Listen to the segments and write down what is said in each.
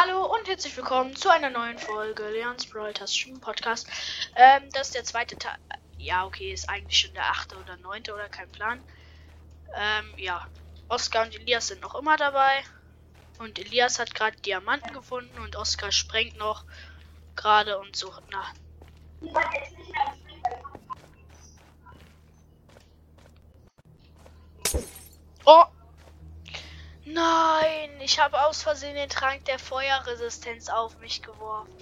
Hallo und herzlich willkommen zu einer neuen Folge Leons Brawl Taschen Podcast. Ähm, das ist der zweite Teil. Ja, okay, ist eigentlich schon der achte oder neunte oder kein Plan. Ähm, ja. Oskar und Elias sind noch immer dabei. Und Elias hat gerade Diamanten gefunden und Oskar sprengt noch gerade und sucht nach. Oh! Nein, ich habe aus Versehen den Trank der Feuerresistenz auf mich geworfen.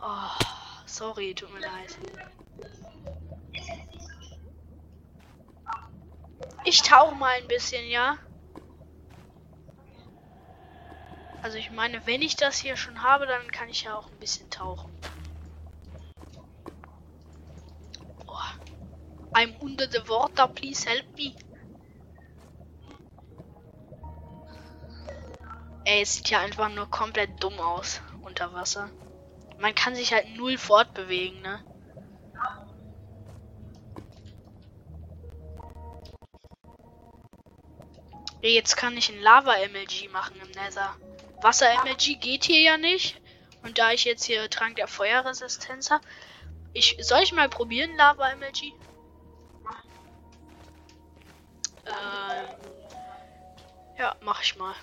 Oh, sorry, tut mir leid. Ich tauche mal ein bisschen, ja? Also ich meine, wenn ich das hier schon habe, dann kann ich ja auch ein bisschen tauchen. Oh. I'm under the water, please help me. Ey, es sieht ja einfach nur komplett dumm aus unter Wasser. Man kann sich halt null fortbewegen, ne? Jetzt kann ich ein Lava-MLG machen im Nether. Wasser-MLG geht hier ja nicht. Und da ich jetzt hier Trank der Feuerresistenz habe, ich soll ich mal probieren Lava-MLG? Äh, ja, mach ich mal.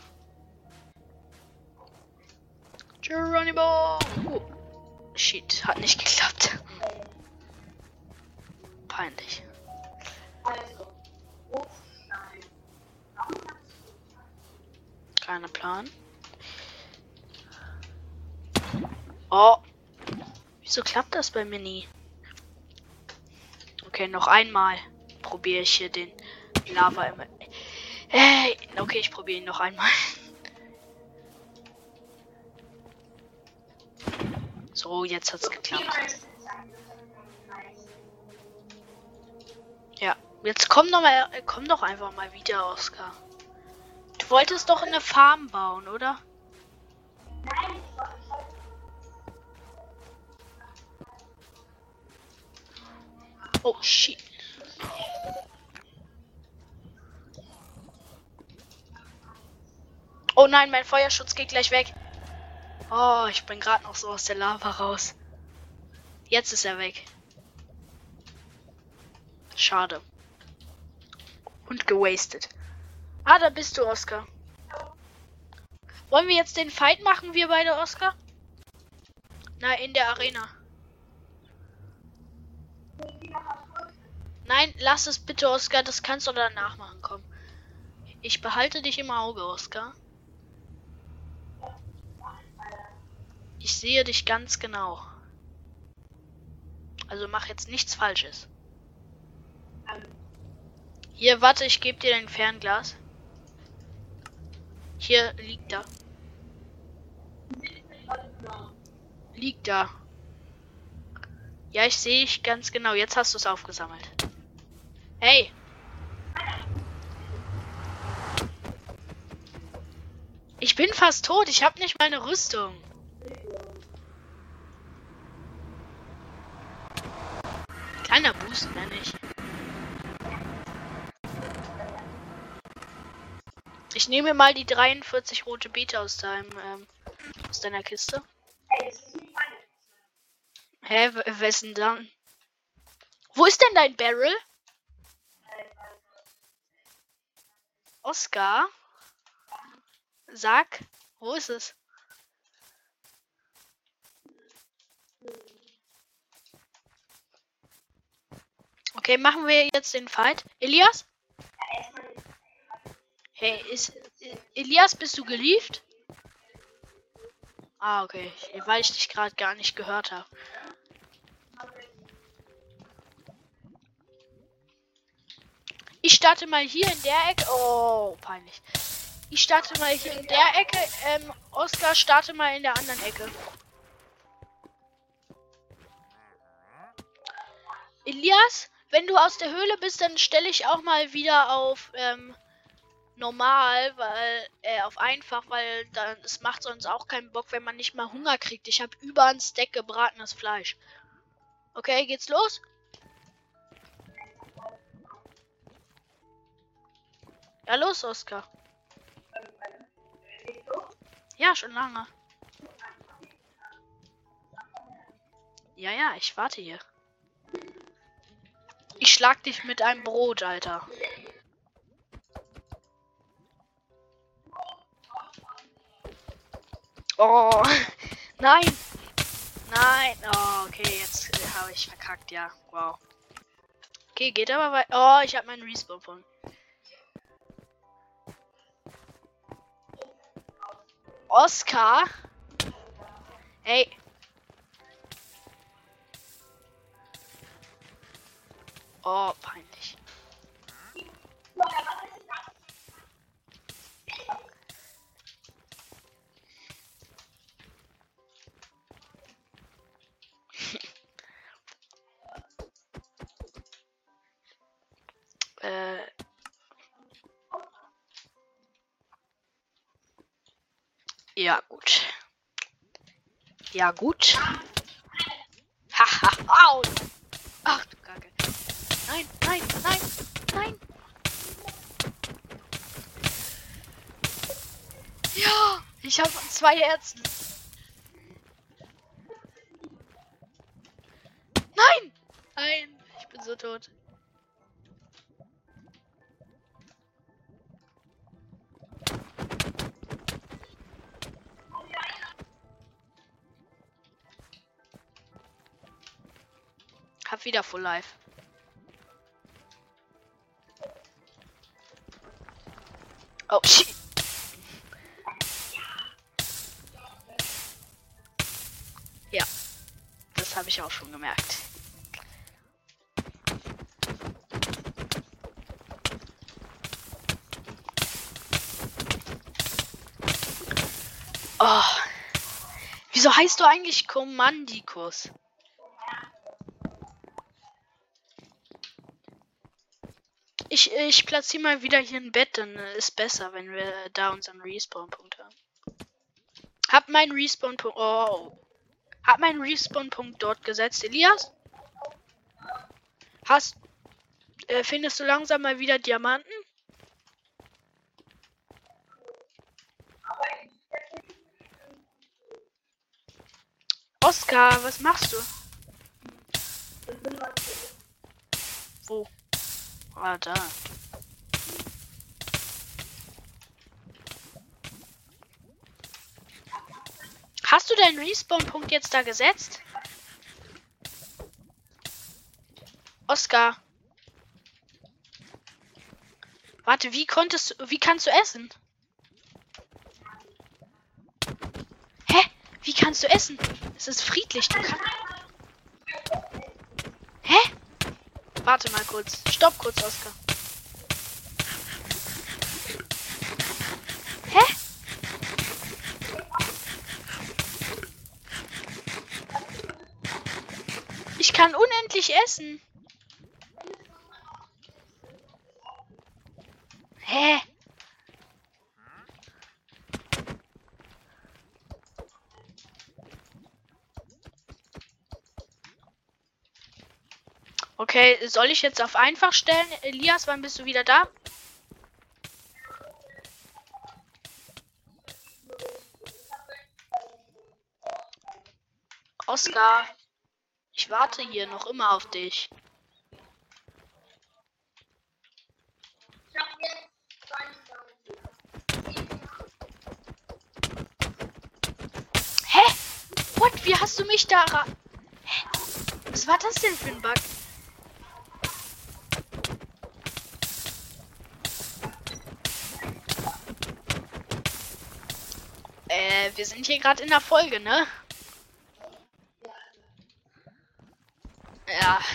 Geronimo! Oh. Shit, hat nicht geklappt. Peinlich. Keiner Plan. Oh. Wieso klappt das bei mir nie? Okay, noch einmal probiere ich hier den Lava. Hey, okay, ich probiere ihn noch einmal. So, jetzt hat's geklappt. Ja, jetzt komm doch mal, komm doch einfach mal wieder, Oscar. Du wolltest doch eine Farm bauen, oder? Oh shit. Oh nein, mein Feuerschutz geht gleich weg. Oh, ich bin gerade noch so aus der Lava raus. Jetzt ist er weg. Schade. Und gewastet. Ah, da bist du, Oscar. Wollen wir jetzt den Fight machen, wir beide, Oscar? Na, in der Arena. Nein, lass es bitte, Oscar. Das kannst du danach machen, komm. Ich behalte dich im Auge, Oscar. Ich sehe dich ganz genau. Also mach jetzt nichts Falsches. Hier, warte, ich gebe dir dein Fernglas. Hier liegt da. Liegt da. Ja, ich sehe dich ganz genau. Jetzt hast du es aufgesammelt. Hey. Ich bin fast tot. Ich habe nicht mal eine Rüstung. Kleiner Boost, nenne ich. Ich nehme mal die 43 rote Beete aus deinem, ähm, aus deiner Kiste. Hä, wessen dann? Wo ist denn dein Barrel? Oscar? Sag, wo ist es? Okay, machen wir jetzt den Fight. Elias? Hey, ist Elias, bist du gelieft? Ah, okay. Weil ich dich gerade gar nicht gehört habe. Ich starte mal hier in der Ecke. Oh, peinlich. Ich starte mal hier in der Ecke. Ähm, Oscar, starte mal in der anderen Ecke. Elias, wenn du aus der Höhle bist, dann stelle ich auch mal wieder auf ähm, normal, weil äh, auf einfach, weil dann es macht sonst auch keinen Bock, wenn man nicht mal Hunger kriegt. Ich habe über ein Steak gebratenes Fleisch. Okay, geht's los? Ja, los, Oscar. Ja, schon lange. Ja, ja, ich warte hier. Ich schlag dich mit einem Brot, Alter. Oh, nein. Nein. Oh, okay, jetzt äh, habe ich verkackt, ja. Wow. Okay, geht aber weiter. Oh, ich habe meinen Respawn-Punkt. Oscar. Hey. Oh, peinlich. äh. Ja, gut. Ja, gut. Haha! Nein, nein, nein, nein. Ja, ich habe zwei Herzen. Nein! Nein, ich bin so tot. Hab wieder Full Life. Oh shit. Ja, das habe ich auch schon gemerkt. Oh. Wieso heißt du eigentlich Kommandikus? Ich, platziere mal wieder hier ein Bett, dann äh, ist besser, wenn wir da unseren Respawn-Punkt haben. Hab meinen Respawn-Punkt. Oh. Hab meinen Respawn-Punkt dort gesetzt, Elias? Hast. Äh, findest du langsam mal wieder Diamanten? Oscar, was machst du? Wo? Ah, da. Hast du deinen Respawn-Punkt jetzt da gesetzt? Oscar. Warte, wie konntest du, wie kannst du essen? Hä? Wie kannst du essen? Es ist friedlich, du kannst. Warte mal kurz. Stopp kurz, Oscar. Hä? Ich kann unendlich essen. Hä? Okay, soll ich jetzt auf einfach stellen? Elias, wann bist du wieder da? Oscar, ich warte hier noch immer auf dich. Hä? What? Wie hast du mich da ra Hä? Was war das denn für ein Bug? Äh, wir sind hier gerade in der Folge, ne? Ja.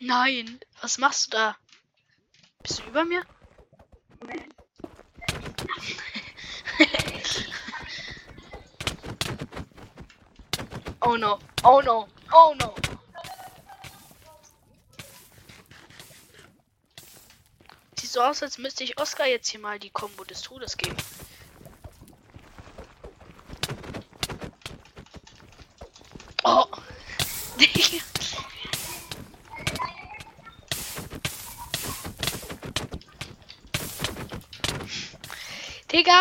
Nein, was machst du da? Bist du über mir? oh no, oh no, oh no. So aus, als müsste ich Oscar jetzt hier mal die Combo des Todes geben. Oh. Digga.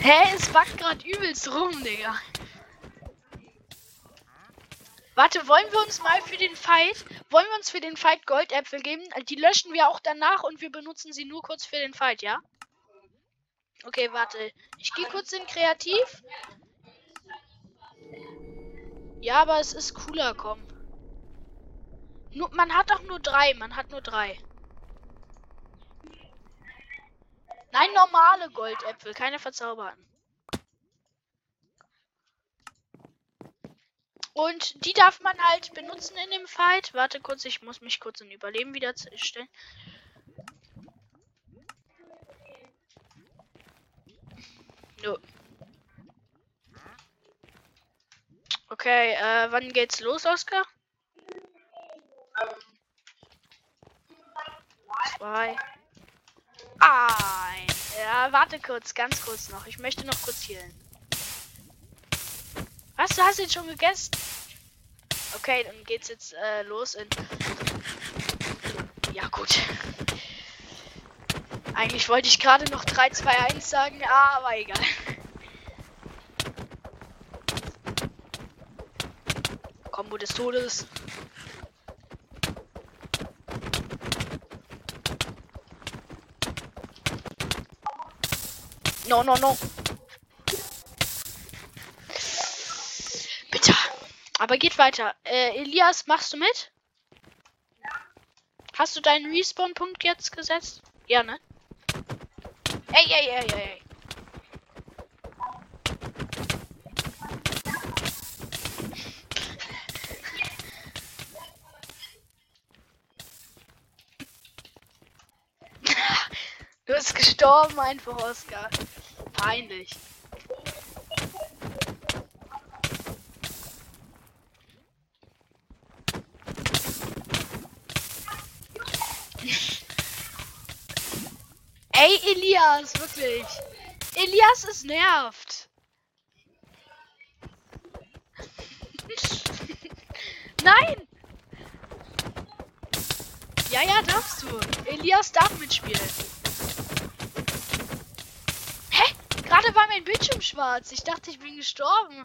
Hä, es backt gerade übelst rum, Digga. Warte, wollen wir uns mal für den Fight, wollen wir uns für den Fight Goldäpfel geben? Die löschen wir auch danach und wir benutzen sie nur kurz für den Fight, ja? Okay, warte. Ich gehe kurz in Kreativ. Ja, aber es ist cooler, komm. Nur, man hat doch nur drei, man hat nur drei. Nein, normale Goldäpfel, keine verzauberten. Und die darf man halt benutzen in dem Fight. Warte kurz, ich muss mich kurz in Überleben wieder stellen. No. Okay, äh, wann geht's los, Oscar? Zwei. Ein. Ja, warte kurz, ganz kurz noch. Ich möchte noch kurz healen. Was, du hast ihn schon gegessen? Okay, dann geht's jetzt äh, los in... Ja, gut. Eigentlich wollte ich gerade noch 3, 2, 1 sagen, aber egal. Kombo des Todes. No, no, no. Bitte. Aber geht weiter. Äh, Elias, machst du mit? Hast du deinen Respawn-Punkt jetzt gesetzt? Ja, ne? Ey, ey, ey, ey, ey. Du bist gestorben einfach, Oscar. Peinlich. Ey, Elias, wirklich. Elias, es nervt. Nein! Ja, ja, darfst du. Elias darf mitspielen. Hä? Gerade war mein Bildschirm schwarz. Ich dachte, ich bin gestorben.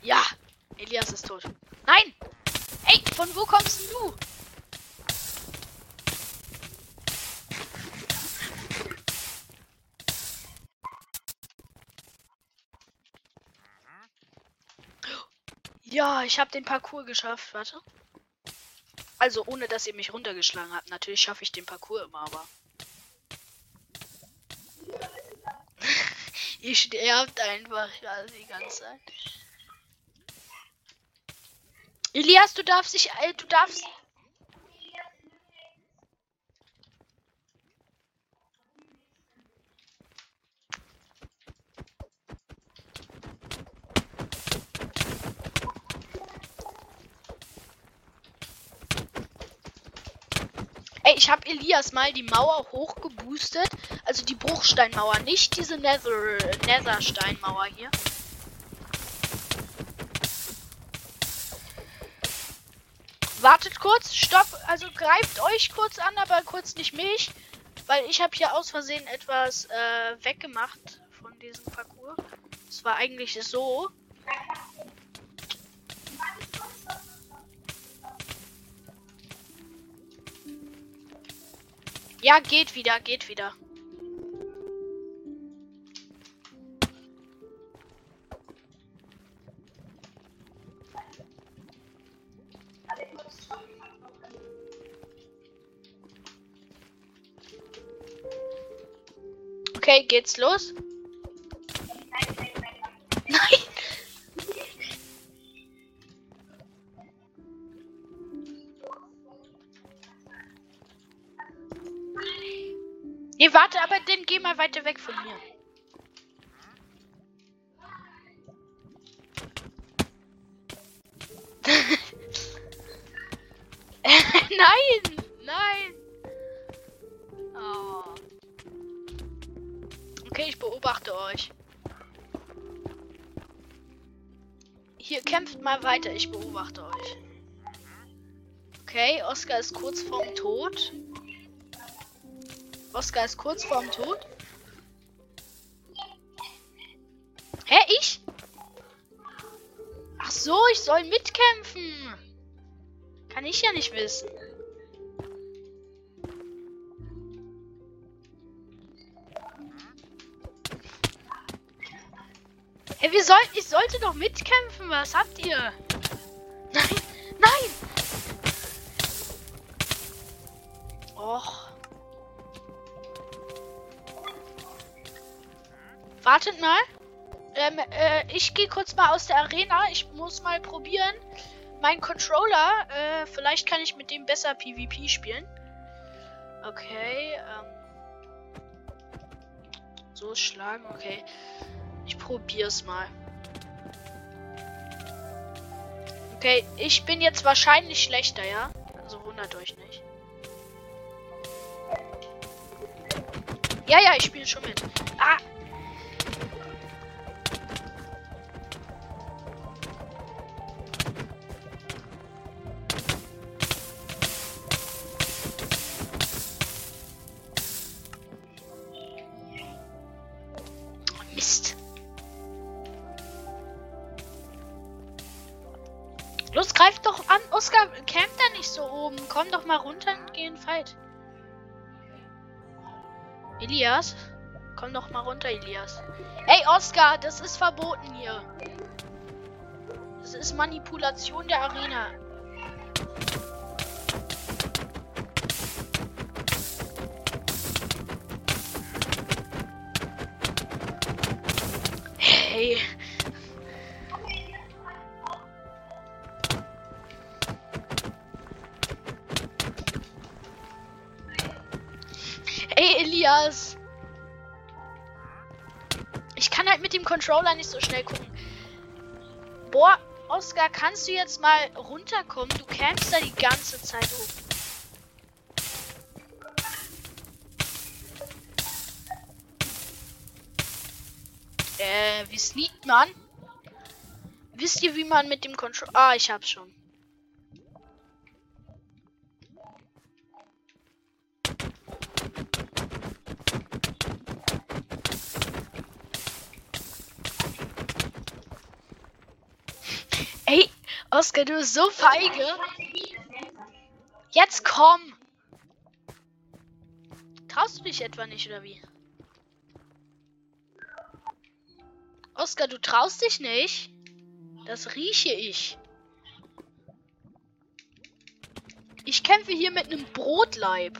Ja, Elias ist tot. Von wo kommst du? Ja, ich habe den Parcours geschafft. Warte. Also ohne, dass ihr mich runtergeschlagen habt. Natürlich schaffe ich den Parcours immer, aber... ihr sterbt einfach ja, die ganze Zeit. Elias, du darfst dich, äh, du darfst. Ey, ich habe Elias mal die Mauer hochgeboostet. Also die Bruchsteinmauer, nicht diese Nether, Nethersteinmauer hier. Wartet kurz, stopp, also greift euch kurz an, aber kurz nicht mich, weil ich habe hier aus Versehen etwas äh, weggemacht von diesem Parcours. Es war eigentlich so. Ja, geht wieder, geht wieder. Okay, geht's los? Nein! Nee, warte, aber dann geh mal weiter weg von mir. Okay, ich beobachte euch. Hier kämpft mal weiter, ich beobachte euch. Okay, Oscar ist kurz vorm Tod. Oscar ist kurz vorm Tod. Hä, ich? Ach so, ich soll mitkämpfen. Kann ich ja nicht wissen. Wir sollten, ich sollte doch mitkämpfen. Was habt ihr? Nein, nein. Och. Wartet mal. Ähm, äh, ich gehe kurz mal aus der Arena. Ich muss mal probieren. Mein Controller, äh, vielleicht kann ich mit dem besser PvP spielen. Okay, ähm. So schlagen, okay. Ich probier's mal. Okay, ich bin jetzt wahrscheinlich schlechter, ja? Also wundert euch nicht. Ja, ja, ich spiele schon mit. Ah! Oskar, camp da nicht so oben. Komm doch mal runter und geh in Fight. Elias? Komm doch mal runter, Elias. Ey, Oskar, das ist verboten hier. Das ist Manipulation der Arena. Elias. Ich kann halt mit dem Controller nicht so schnell gucken. Boah, Oscar, kannst du jetzt mal runterkommen? Du campst da die ganze Zeit oben. Äh, wie sneakt man? Wisst ihr, wie man mit dem Controller... Ah, ich hab's schon. Oskar, du bist so feige. Jetzt komm. Traust du dich etwa nicht, oder wie? Oskar, du traust dich nicht? Das rieche ich. Ich kämpfe hier mit einem Brotleib.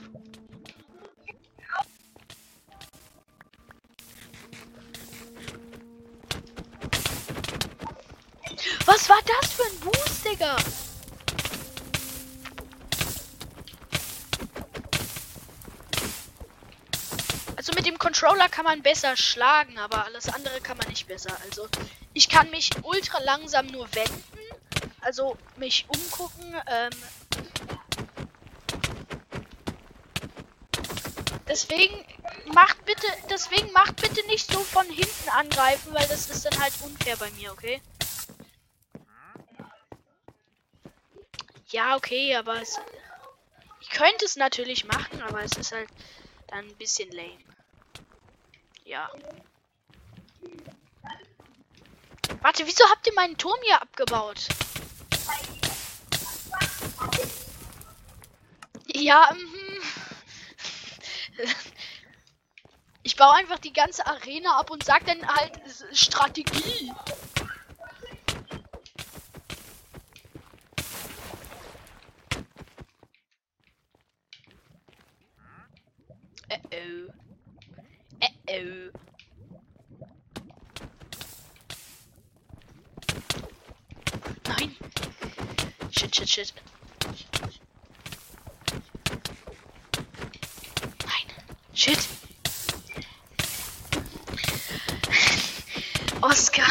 Digga? Also mit dem Controller kann man besser schlagen, aber alles andere kann man nicht besser. Also ich kann mich ultra langsam nur wenden. Also mich umgucken. Ähm deswegen macht bitte, deswegen macht bitte nicht so von hinten angreifen, weil das ist dann halt unfair bei mir, okay? Ja, okay, aber es, ich könnte es natürlich machen, aber es ist halt dann ein bisschen lame. Ja. Warte, wieso habt ihr meinen Turm hier abgebaut? Ja, mhm. Ich baue einfach die ganze Arena ab und sag dann halt Strategie. Uh oh. Uh oh. Nein. Shit, shit. Nein. Shit. Oscar.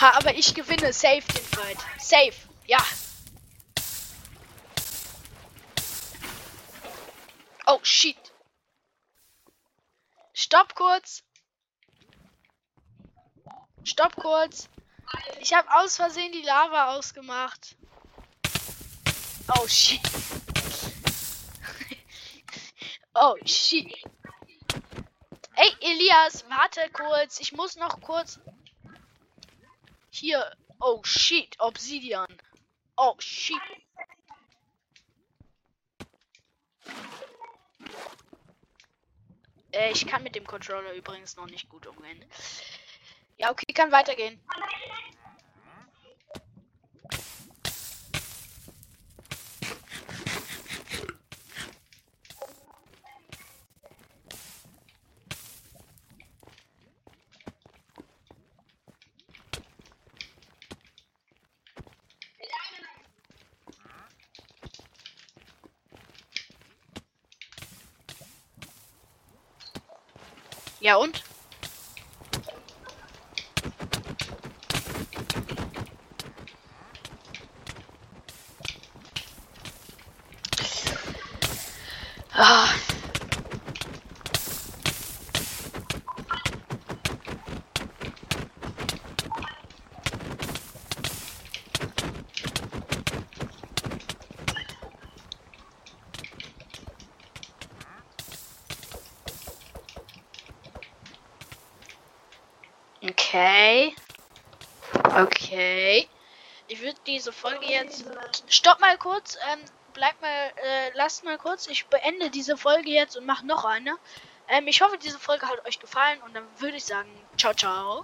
Ha, aber ich gewinne safe den Fight. Safe. Ja. Oh, shit. Stopp kurz. Stopp kurz. Ich habe aus Versehen die Lava ausgemacht. Oh shit. oh shit. Ey, Elias, warte kurz. Ich muss noch kurz. Hier. Oh shit, Obsidian. Oh shit. Äh, ich kann mit dem Controller übrigens noch nicht gut umgehen. Ja, okay, kann weitergehen. Ja und? Ah. Okay. Okay. Ich würde diese Folge Stopp mal kurz. Ähm, bleib mal. Äh, lasst mal kurz. Ich beende diese Folge jetzt und mache noch eine. Ähm, ich hoffe, diese Folge hat euch gefallen und dann würde ich sagen, ciao, ciao.